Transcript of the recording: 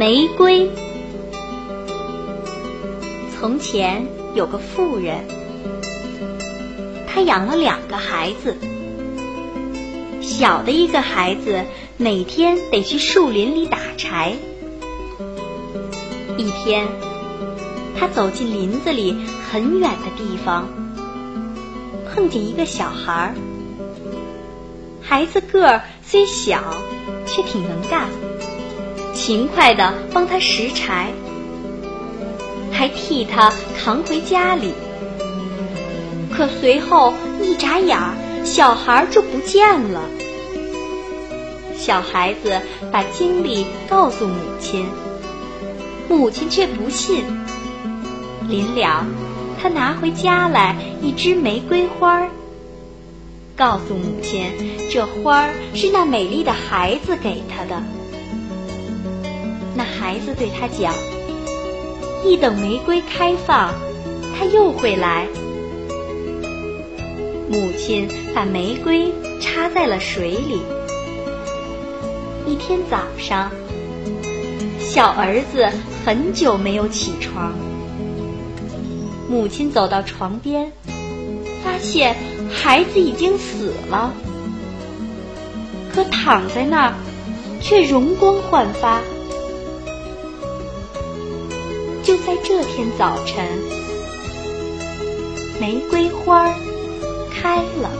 玫瑰。从前有个妇人，她养了两个孩子。小的一个孩子每天得去树林里打柴。一天，他走进林子里很远的地方，碰见一个小孩儿。孩子个儿虽小，却挺能干，勤快地帮他拾柴，还替他扛回家里。可随后一眨眼，小孩就不见了。小孩子把经历告诉母亲，母亲却不信。临了，他拿回家来一支玫瑰花儿。告诉母亲，这花儿是那美丽的孩子给他的。那孩子对他讲：“一等玫瑰开放，他又会来。”母亲把玫瑰插在了水里。一天早上，小儿子很久没有起床，母亲走到床边，发现。孩子已经死了，可躺在那儿却容光焕发。就在这天早晨，玫瑰花开了。